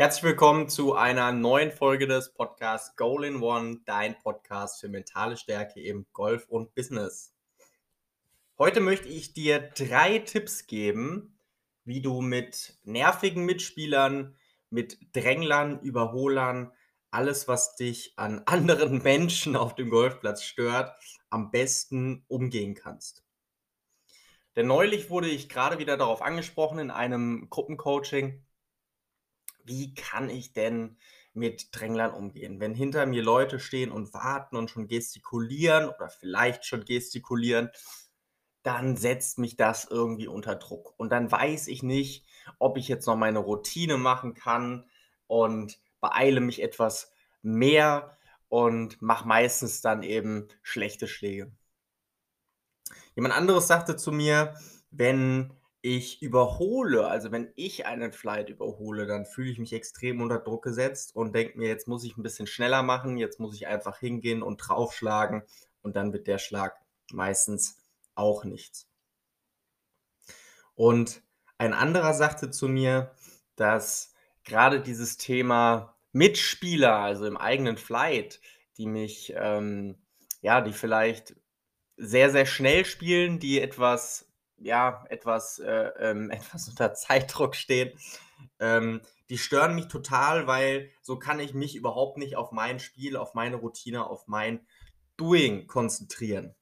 Herzlich willkommen zu einer neuen Folge des Podcasts Goal in One, dein Podcast für mentale Stärke im Golf und Business. Heute möchte ich dir drei Tipps geben, wie du mit nervigen Mitspielern, mit Dränglern, Überholern, alles, was dich an anderen Menschen auf dem Golfplatz stört, am besten umgehen kannst. Denn neulich wurde ich gerade wieder darauf angesprochen in einem Gruppencoaching, wie kann ich denn mit Dränglern umgehen? Wenn hinter mir Leute stehen und warten und schon gestikulieren oder vielleicht schon gestikulieren, dann setzt mich das irgendwie unter Druck. Und dann weiß ich nicht, ob ich jetzt noch meine Routine machen kann und beeile mich etwas mehr und mache meistens dann eben schlechte Schläge. Jemand anderes sagte zu mir, wenn ich überhole, also wenn ich einen Flight überhole, dann fühle ich mich extrem unter Druck gesetzt und denke mir, jetzt muss ich ein bisschen schneller machen, jetzt muss ich einfach hingehen und draufschlagen und dann wird der Schlag meistens auch nichts. Und ein anderer sagte zu mir, dass gerade dieses Thema Mitspieler, also im eigenen Flight, die mich, ähm, ja, die vielleicht sehr, sehr schnell spielen, die etwas, ja, etwas, äh, ähm, etwas unter Zeitdruck stehen, ähm, die stören mich total, weil so kann ich mich überhaupt nicht auf mein Spiel, auf meine Routine, auf mein Doing konzentrieren.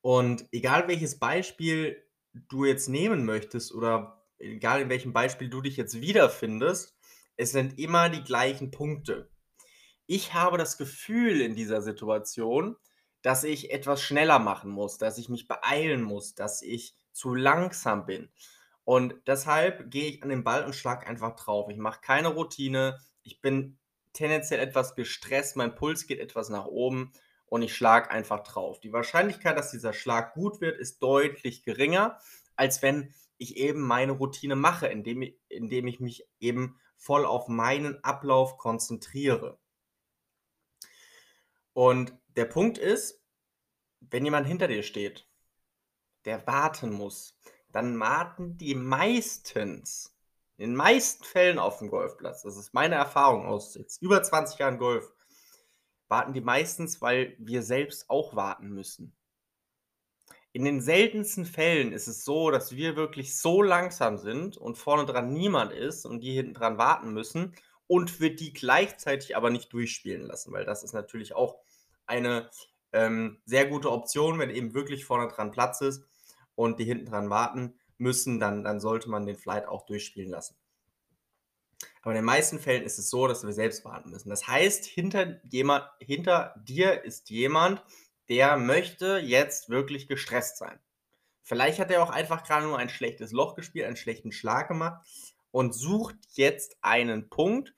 Und egal welches Beispiel du jetzt nehmen möchtest oder egal in welchem Beispiel du dich jetzt wiederfindest, es sind immer die gleichen Punkte. Ich habe das Gefühl in dieser Situation, dass ich etwas schneller machen muss, dass ich mich beeilen muss, dass ich zu langsam bin. Und deshalb gehe ich an den Ball und schlage einfach drauf. Ich mache keine Routine. Ich bin tendenziell etwas gestresst, mein Puls geht etwas nach oben und ich schlage einfach drauf. Die Wahrscheinlichkeit, dass dieser Schlag gut wird, ist deutlich geringer, als wenn ich eben meine Routine mache, indem, indem ich mich eben voll auf meinen Ablauf konzentriere. Und der Punkt ist, wenn jemand hinter dir steht, der warten muss, dann warten die meistens, in den meisten Fällen auf dem Golfplatz, das ist meine Erfahrung aus jetzt über 20 Jahren Golf, warten die meistens, weil wir selbst auch warten müssen. In den seltensten Fällen ist es so, dass wir wirklich so langsam sind und vorne dran niemand ist und die hinten dran warten müssen und wir die gleichzeitig aber nicht durchspielen lassen, weil das ist natürlich auch eine ähm, sehr gute Option, wenn eben wirklich vorne dran Platz ist und die hinten dran warten müssen, dann, dann sollte man den Flight auch durchspielen lassen. Aber in den meisten Fällen ist es so, dass wir selbst warten müssen. Das heißt, hinter, jemand, hinter dir ist jemand, der möchte jetzt wirklich gestresst sein. Vielleicht hat er auch einfach gerade nur ein schlechtes Loch gespielt, einen schlechten Schlag gemacht und sucht jetzt einen Punkt,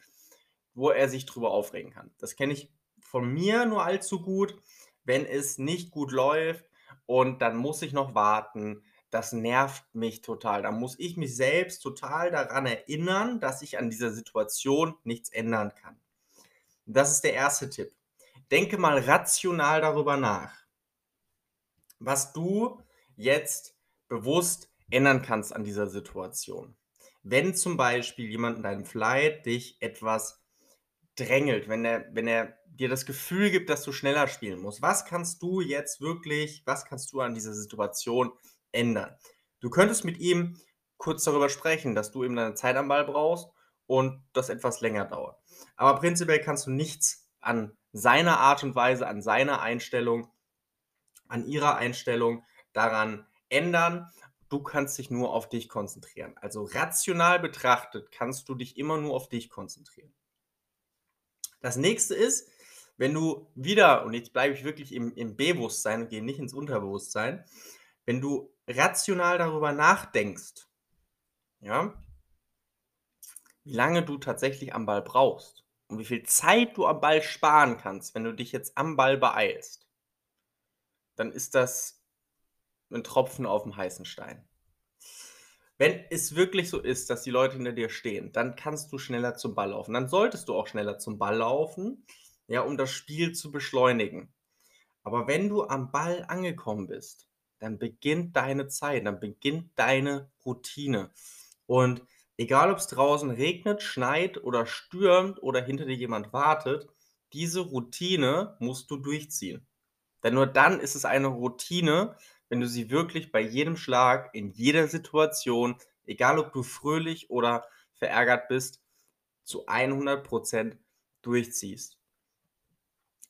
wo er sich drüber aufregen kann. Das kenne ich von mir nur allzu gut, wenn es nicht gut läuft und dann muss ich noch warten. Das nervt mich total. Da muss ich mich selbst total daran erinnern, dass ich an dieser Situation nichts ändern kann. Das ist der erste Tipp denke mal rational darüber nach, was du jetzt bewusst ändern kannst an dieser Situation. Wenn zum Beispiel jemand in deinem Flight dich etwas drängelt, wenn er, wenn er dir das Gefühl gibt, dass du schneller spielen musst, was kannst du jetzt wirklich, was kannst du an dieser Situation ändern? Du könntest mit ihm kurz darüber sprechen, dass du eben deine Zeit am Ball brauchst und das etwas länger dauert. Aber prinzipiell kannst du nichts an seiner Art und Weise, an seiner Einstellung, an ihrer Einstellung daran ändern. Du kannst dich nur auf dich konzentrieren. Also rational betrachtet kannst du dich immer nur auf dich konzentrieren. Das nächste ist, wenn du wieder, und jetzt bleibe ich wirklich im, im Bewusstsein und gehe nicht ins Unterbewusstsein, wenn du rational darüber nachdenkst, ja, wie lange du tatsächlich am Ball brauchst, und wie viel Zeit du am Ball sparen kannst, wenn du dich jetzt am Ball beeilst, dann ist das ein Tropfen auf dem heißen Stein. Wenn es wirklich so ist, dass die Leute hinter dir stehen, dann kannst du schneller zum Ball laufen. Dann solltest du auch schneller zum Ball laufen, ja, um das Spiel zu beschleunigen. Aber wenn du am Ball angekommen bist, dann beginnt deine Zeit, dann beginnt deine Routine. Und Egal, ob's draußen regnet, schneit oder stürmt oder hinter dir jemand wartet, diese Routine musst du durchziehen. Denn nur dann ist es eine Routine, wenn du sie wirklich bei jedem Schlag, in jeder Situation, egal ob du fröhlich oder verärgert bist, zu 100% durchziehst.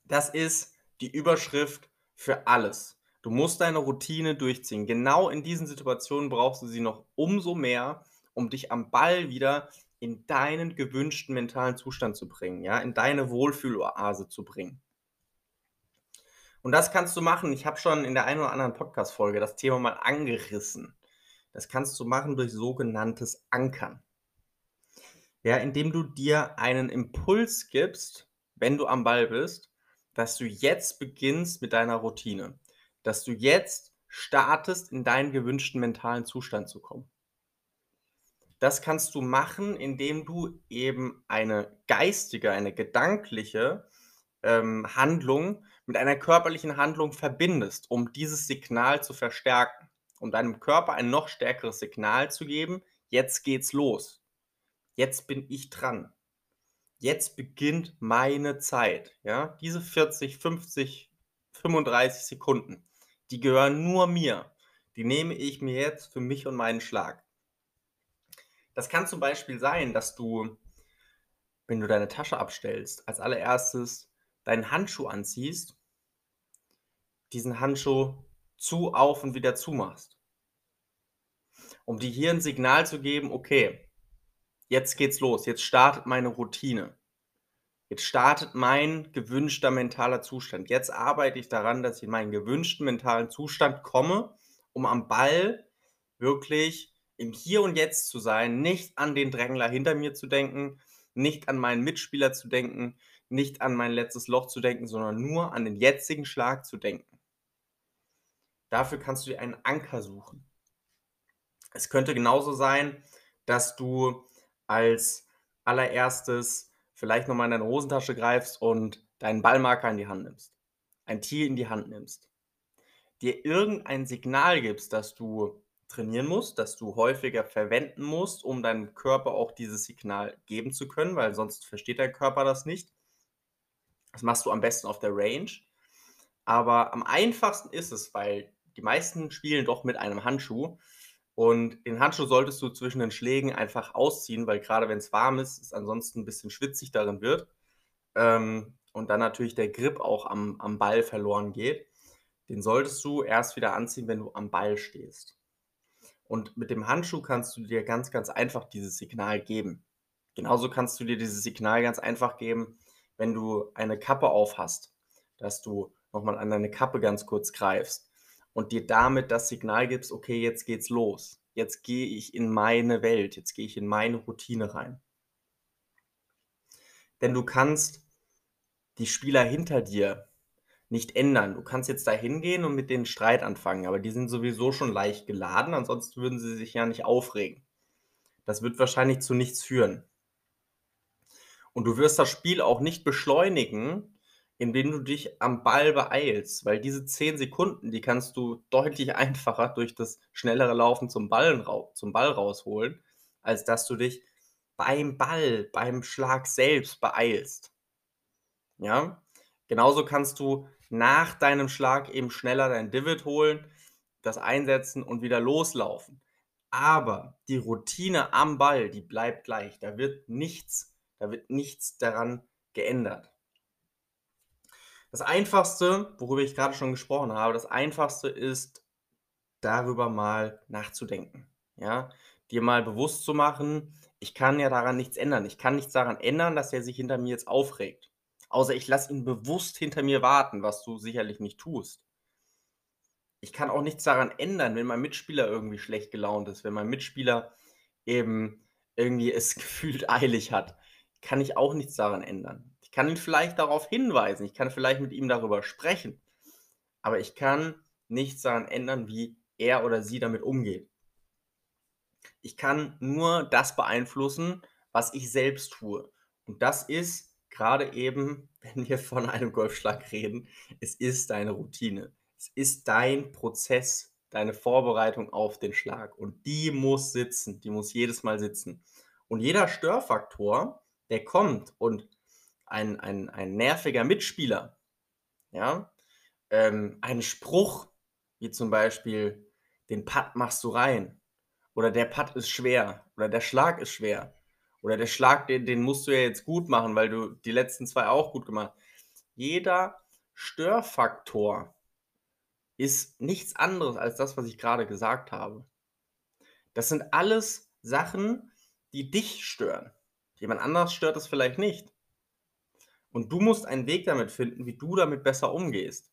Das ist die Überschrift für alles. Du musst deine Routine durchziehen. Genau in diesen Situationen brauchst du sie noch umso mehr, um dich am Ball wieder in deinen gewünschten mentalen Zustand zu bringen, ja, in deine Wohlfühloase zu bringen. Und das kannst du machen. Ich habe schon in der einen oder anderen Podcast-Folge das Thema mal angerissen. Das kannst du machen durch sogenanntes Ankern. Ja, indem du dir einen Impuls gibst, wenn du am Ball bist, dass du jetzt beginnst mit deiner Routine. Dass du jetzt startest, in deinen gewünschten mentalen Zustand zu kommen. Das kannst du machen, indem du eben eine geistige, eine gedankliche ähm, Handlung mit einer körperlichen Handlung verbindest, um dieses Signal zu verstärken, um deinem Körper ein noch stärkeres Signal zu geben, jetzt geht's los. Jetzt bin ich dran. Jetzt beginnt meine Zeit. Ja, diese 40, 50, 35 Sekunden, die gehören nur mir. Die nehme ich mir jetzt für mich und meinen Schlag. Das kann zum Beispiel sein, dass du, wenn du deine Tasche abstellst, als allererstes deinen Handschuh anziehst, diesen Handschuh zu, auf und wieder zumachst. Um dir hier ein Signal zu geben, okay, jetzt geht's los, jetzt startet meine Routine. Jetzt startet mein gewünschter mentaler Zustand. Jetzt arbeite ich daran, dass ich in meinen gewünschten mentalen Zustand komme, um am Ball wirklich im Hier und Jetzt zu sein, nicht an den Drängler hinter mir zu denken, nicht an meinen Mitspieler zu denken, nicht an mein letztes Loch zu denken, sondern nur an den jetzigen Schlag zu denken. Dafür kannst du dir einen Anker suchen. Es könnte genauso sein, dass du als allererstes vielleicht nochmal in deine Hosentasche greifst und deinen Ballmarker in die Hand nimmst, ein Tier in die Hand nimmst, dir irgendein Signal gibst, dass du trainieren musst, dass du häufiger verwenden musst, um deinem Körper auch dieses Signal geben zu können, weil sonst versteht dein Körper das nicht. Das machst du am besten auf der Range. Aber am einfachsten ist es, weil die meisten spielen doch mit einem Handschuh. Und den Handschuh solltest du zwischen den Schlägen einfach ausziehen, weil gerade wenn es warm ist, es ansonsten ein bisschen schwitzig darin wird. Ähm, und dann natürlich der Grip auch am, am Ball verloren geht. Den solltest du erst wieder anziehen, wenn du am Ball stehst. Und mit dem Handschuh kannst du dir ganz, ganz einfach dieses Signal geben. Genauso kannst du dir dieses Signal ganz einfach geben, wenn du eine Kappe auf hast, dass du nochmal an deine Kappe ganz kurz greifst und dir damit das Signal gibst, okay, jetzt geht's los. Jetzt gehe ich in meine Welt, jetzt gehe ich in meine Routine rein. Denn du kannst die Spieler hinter dir nicht ändern. Du kannst jetzt da hingehen und mit denen Streit anfangen, aber die sind sowieso schon leicht geladen, ansonsten würden sie sich ja nicht aufregen. Das wird wahrscheinlich zu nichts führen. Und du wirst das Spiel auch nicht beschleunigen, indem du dich am Ball beeilst, weil diese 10 Sekunden, die kannst du deutlich einfacher durch das schnellere Laufen zum Ball, zum Ball rausholen, als dass du dich beim Ball, beim Schlag selbst beeilst. Ja? Genauso kannst du nach deinem Schlag eben schneller dein Divid holen, das einsetzen und wieder loslaufen. Aber die Routine am Ball, die bleibt gleich. Da wird nichts, da wird nichts daran geändert. Das einfachste, worüber ich gerade schon gesprochen habe, das einfachste ist darüber mal nachzudenken. Ja, dir mal bewusst zu machen, ich kann ja daran nichts ändern. Ich kann nichts daran ändern, dass er sich hinter mir jetzt aufregt. Außer ich lasse ihn bewusst hinter mir warten, was du sicherlich nicht tust. Ich kann auch nichts daran ändern, wenn mein Mitspieler irgendwie schlecht gelaunt ist, wenn mein Mitspieler eben irgendwie es gefühlt eilig hat, kann ich auch nichts daran ändern. Ich kann ihn vielleicht darauf hinweisen, ich kann vielleicht mit ihm darüber sprechen, aber ich kann nichts daran ändern, wie er oder sie damit umgeht. Ich kann nur das beeinflussen, was ich selbst tue. Und das ist gerade eben, wenn wir von einem Golfschlag reden, es ist deine Routine. Es ist dein Prozess, deine Vorbereitung auf den Schlag. Und die muss sitzen, die muss jedes Mal sitzen. Und jeder Störfaktor, der kommt und ein ein ein nerviger Mitspieler, ja, ähm, ein Spruch, wie zum Beispiel: „Den Putt machst du rein“ oder „Der Putt ist schwer“ oder „Der Schlag ist schwer“ oder „Der Schlag, den den musst du ja jetzt gut machen, weil du die letzten 2 auch gut gemacht“ Jeder Störfaktor ist nichts anderes als das, was ich grade gesagt habe. Das sind alles Sachen, die dich stören. Jemand anderes stört das vielleicht nicht. Und du musst einen Weg damit finden, wie du damit besser umgehst.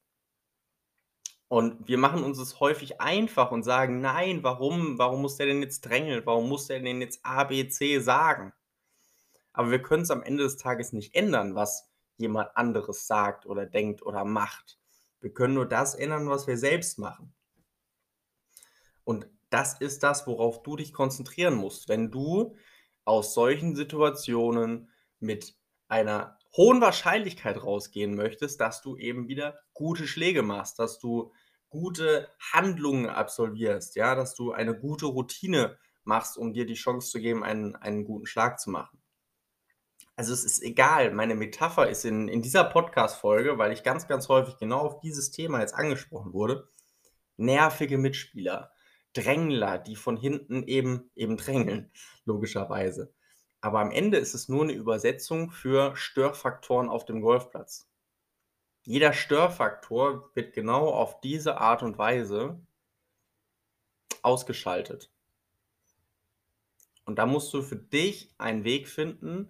Und wir machen uns es häufig einfach und sagen: „Nein, warum? Warum muss der denn jetzt drängeln? Warum muss der denn jetzt A, B, C sagen?“ Aber wir können's am Ende des Tages nicht ändern, was jemand anderes sagt oder denkt oder macht. Wir können nur das ändern, was wir selbst machen. Und das ist das, worauf du dich konzentrieren musst, wenn du aus solchen Situationen mit einer hohen Wahrscheinlichkeit rausgehen möchtest, dass du eben wieder gute Schläge machst, dass du gute Handlungen absolvierst, ja, dass du eine gute Routine machst, um dir die Chance zu geben, einen einen guten Schlag zu machen. Also, es ist egal, meine Metapher ist in in dieser Podcast-Folge, weil ich ganz, ganz häufig genau auf dieses Thema jetzt angesprochen wurde, nervige Mitspieler, Drängler, die von hinten eben eben drängeln, logischerweise. Aber am Ende ist es nur 'ne Übersetzung für Störfaktoren auf dem Golfplatz. Jeder Störfaktor wird genau auf diese Art und Weise ausgeschaltet. Und da musst du für dich einen Weg finden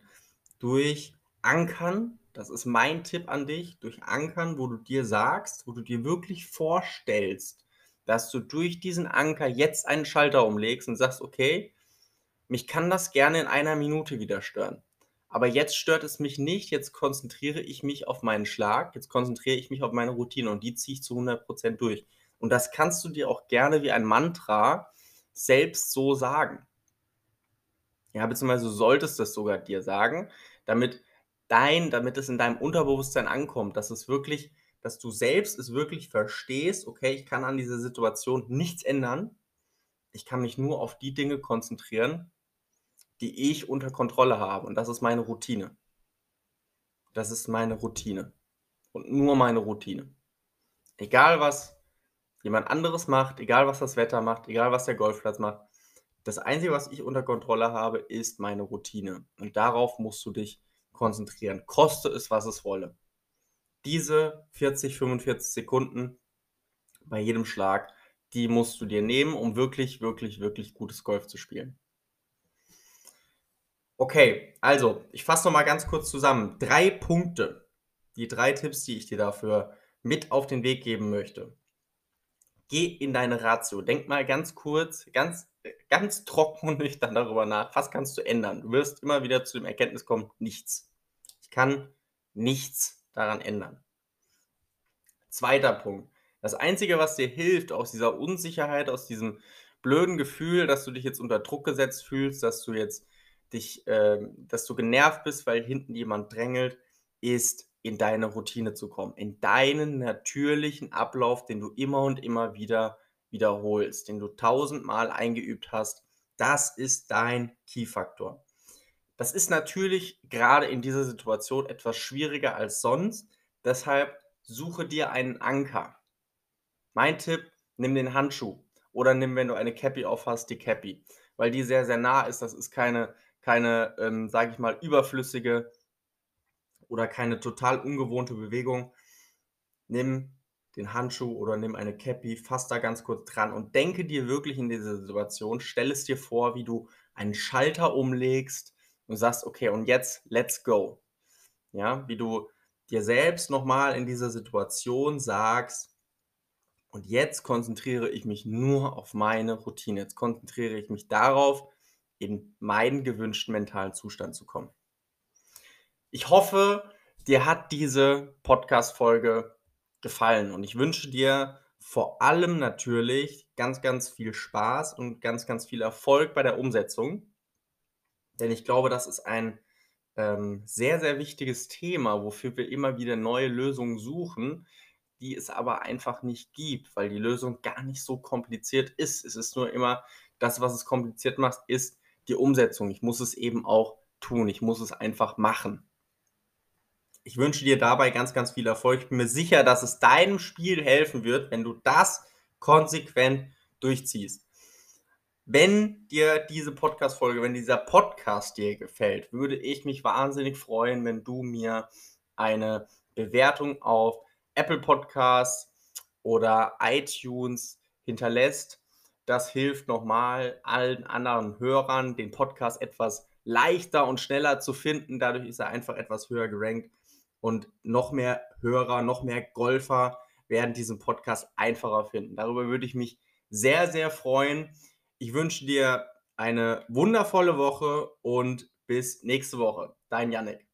durch Ankern, das ist mein Tipp an dich, durch Ankern, wo du dir sagst wo du dir wirklich vorstellst, dass du durch diesen Anker jetzt einen Schalter umlegst und sagst: „Okay, mich kann das gerne in einer Minute wieder stören. Aber jetzt stört es mich nicht, jetzt konzentriere ich mich auf meinen Schlag, jetzt konzentriere ich mich auf meine Routine und die ziehe ich zu 100 % durch.“ Und das kannst du dir auch gerne wie ein Mantra selbst so sagen. Ja, beziehungsweise solltest das sogar dir sagen, damit dein damit es in deinem Unterbewusstsein ankommt, dass es wirklich dass du selbst es wirklich verstehst: „Okay, ich kann an dieser Situation nichts ändern. Ich kann mich nur auf die Dinge konzentrieren, die ich unter Kontrolle habe und das ist meine Routine.“ Das ist meine Routine und nur meine Routine. Egal, was jemand anderes macht, egal, was das Wetter macht, egal, was der Golfplatz macht. Das Einzige, was ich unter Kontrolle habe, ist meine Routine und darauf musst du dich konzentrieren, koste es, was es wolle. Diese 40, 45 Sekunden bei jedem Schlag, die musst du dir nehmen, um wirklich, wirklich, wirklich gutes Golf zu spielen. Okay, also, ich fasse noch mal ganz kurz zusammen. 3 Punkte, die 3 Tipps, die ich dir dafür mit auf den Weg geben möchte. Geh in deine Ratio. Denk mal ganz kurz, ganz ganz trocken und nüchtern darüber nach, was kannst du ändern? Du wirst immer wieder zu dem Erkenntnis kommen: „Nichts. Ich kann nichts daran ändern.“ 2. Punkt: Das Einzige, was dir hilft aus dieser Unsicherheit, aus diesem blöden Gefühl, dass du dich jetzt unter Druck gesetzt fühlst, dass du jetzt dich ähm, dass du genervt bist, weil hinten jemand drängelt, ist, in deine Routine zu kommen, in deinen natürlichen Ablauf, den du immer und immer wieder wiederholst, den du tausendmal eingeübt hast. Das ist dein Key-Faktor. Das ist natürlich grade in dieser Situation etwas schwieriger als sonst, deshalb suche dir einen Anker. Mein Tipp: Nimm den Handschuh oder nimm, wenn du eine Cappy auf hast, die Cappy, weil die sehr, sehr nah ist. Das ist keine keine, ähm, sage ich mal, überflüssige oder keine total ungewohnte Bewegung. Nimm den Handschuh oder nimm eine Cappy, fass da ganz kurz dran und denke dir wirklich in dieser Situation stell es dir vor, wie du einen Schalter umlegst und sagst: „Okay, und jetzt let's go.“ Ja, wie du dir selbst noch mal in dieser Situation sagst: „Und jetzt konzentriere ich mich nur auf meine Routine. Jetzt konzentriere ich mich darauf, in meinen gewünschten mentalen Zustand zu kommen.“ Ich hoffe, dir hat diese Podcast-Folge gefallen und ich wünsche dir vor allem natürlich ganz, ganz viel Spaß und ganz, ganz viel Erfolg bei der Umsetzung. Denn ich glaube, das ist ein, ähm, sehr, sehr wichtiges Thema, wofür wir immer wieder neue Lösungen suchen, die es aber einfach nicht gibt, weil die Lösung gar nicht so kompliziert ist. Es ist nur immer das, was es kompliziert macht, ist die Umsetzung. Ich muss es eben auch tun. Ich muss es einfach machen. Ich wünsche dir dabei ganz, ganz viel Erfolg. Ich bin mir sicher, dass es deinem Spiel helfen wird, wenn du das konsequent durchziehst. Wenn dir diese Podcast-Folge, wenn dieser Podcast dir gefällt, würde ich mich wahnsinnig freuen, wenn du mir eine Bewertung auf Apple Podcasts oder iTunes hinterlässt. Das hilft nochmal allen anderen Hörern, den Podcast etwas leichter und schneller zu finden. Dadurch ist er einfach etwas höher gerankt und noch mehr Hörer, noch mehr Golfer werden diesen Podcast einfacher finden. Darüber würde ich mich sehr, sehr freuen. Ich wünsche dir eine wundervolle Woche und bis nächste Woche. Dein Yannick.